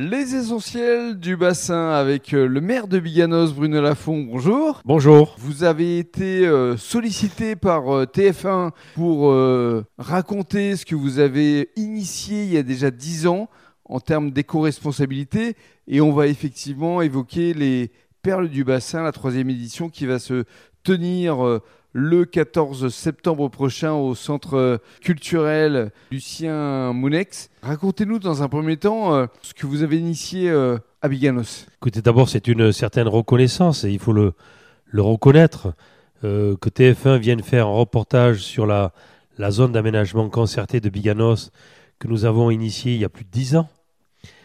Les essentiels du bassin avec euh, le maire de Biganos, Bruno Lafont. Bonjour. Bonjour. Vous avez été euh, sollicité par euh, TF1 pour raconter ce que vous avez initié il y a déjà 10 ans en termes d'éco-responsabilité. Et on va effectivement évoquer les Perles du bassin, la troisième édition qui va se tenir le 14 septembre prochain au centre culturel Lucien Mounex. Racontez-nous dans un premier temps euh, ce que vous avez initié euh, à Biganos. Écoutez, d'abord, c'est une certaine reconnaissance et il faut le, le reconnaître euh, que TF1 vienne faire un reportage sur la, la zone d'aménagement concerté de Biganos que nous avons initié il y a plus de dix ans.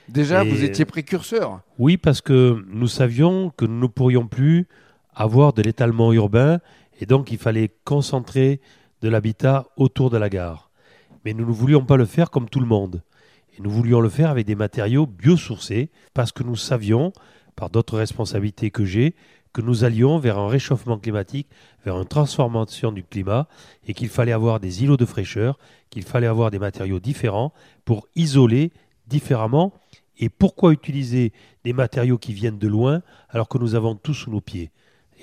Déjà, vous étiez précurseur Oui, parce que nous savions que nous ne pourrions plus avoir de l'étalement urbain et donc il fallait concentrer de l'habitat autour de la gare. Mais nous ne voulions pas le faire comme tout le monde. Et nous voulions le faire avec des matériaux biosourcés parce que nous savions, par d'autres responsabilités que j'ai, que nous allions vers un réchauffement climatique, vers une transformation du climat, et qu'il fallait avoir des îlots de fraîcheur, qu'il fallait avoir des matériaux différents pour isoler différemment. Et pourquoi utiliser des matériaux qui viennent de loin alors que nous avons tout sous nos pieds?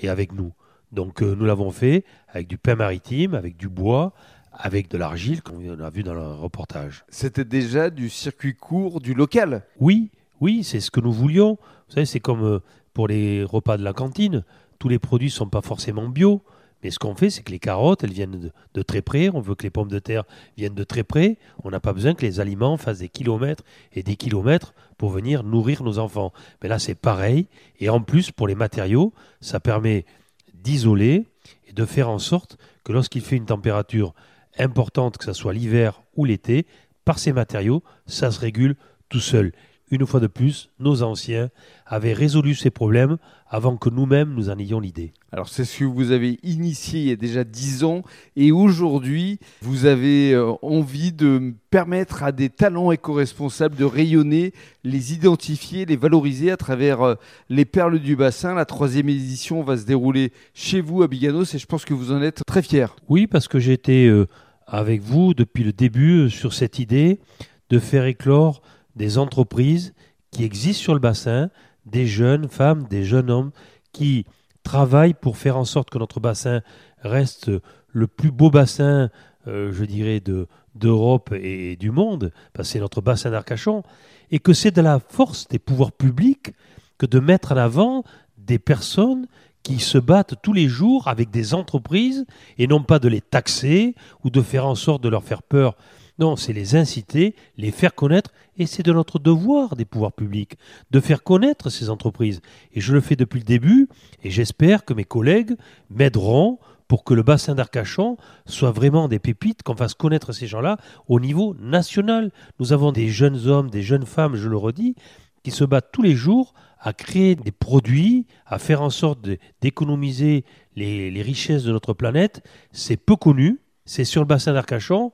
Et avec nous donc euh, nous l'avons fait avec du pain maritime, avec du bois, avec de l'argile, comme on a vu dans le reportage. C'était déjà du circuit court, du local Oui, oui, c'est ce que nous voulions. Vous savez, c'est comme euh, pour les repas de la cantine. Tous les produits ne sont pas forcément bio. Mais ce qu'on fait, c'est que les carottes, elles viennent de, très près. On veut que les pommes de terre viennent de très près. On n'a pas besoin que les aliments fassent des kilomètres et des kilomètres pour venir nourrir nos enfants. Mais là, c'est pareil. Et en plus, pour les matériaux, ça permet d'isoler et de faire en sorte que lorsqu'il fait une température importante, que ce soit l'hiver ou l'été, par ces matériaux, ça se régule tout seul une fois de plus, nos anciens avaient résolu ces problèmes avant que nous-mêmes nous en ayons l'idée. Alors c'est ce que vous avez initié il y a déjà dix ans et aujourd'hui vous avez euh, envie de permettre à des talents éco-responsables de rayonner, les identifier, les valoriser à travers euh, les perles du bassin. La troisième édition va se dérouler chez vous à Biganos et je pense que vous en êtes très fiers. Oui parce que j'étais euh, avec vous depuis le début sur cette idée de faire éclore des entreprises qui existent sur le bassin, des jeunes femmes, des jeunes hommes qui travaillent pour faire en sorte que notre bassin reste le plus beau bassin, euh, je dirais, de, d'Europe et du monde, parce que c'est notre bassin d'Arcachon, et que c'est de la force des pouvoirs publics que de mettre en avant des personnes qui se battent tous les jours avec des entreprises et non pas de les taxer ou de faire en sorte de leur faire peur non, c'est les inciter, les faire connaître, et c'est de notre devoir des pouvoirs publics de faire connaître ces entreprises. Et je le fais depuis le début, et j'espère que mes collègues m'aideront pour que le bassin d'Arcachon soit vraiment des pépites, qu'on fasse connaître ces gens-là au niveau national. Nous avons des jeunes hommes, des jeunes femmes, je le redis, qui se battent tous les jours à créer des produits, à faire en sorte d'économiser les, richesses de notre planète. C'est peu connu, c'est sur le bassin d'Arcachon,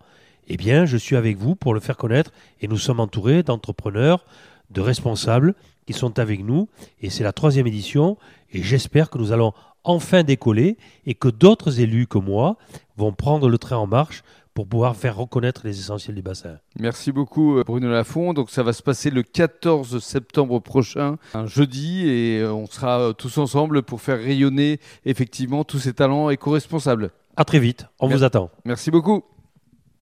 eh bien, je suis avec vous pour le faire connaître et nous sommes entourés d'entrepreneurs, de responsables qui sont avec nous et c'est la troisième édition et j'espère que nous allons enfin décoller et que d'autres élus que moi vont prendre le train en marche pour pouvoir faire reconnaître les essentiels du bassin. Merci beaucoup euh, Bruno Lafont. Donc ça va se passer le 14 septembre prochain, un jeudi, et euh, on sera euh, tous ensemble pour faire rayonner effectivement tous ces talents éco-responsables. À très vite, on vous attend. Merci beaucoup.